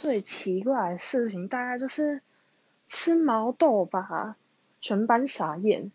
最奇怪的事情大概就是吃毛豆吧全班傻眼。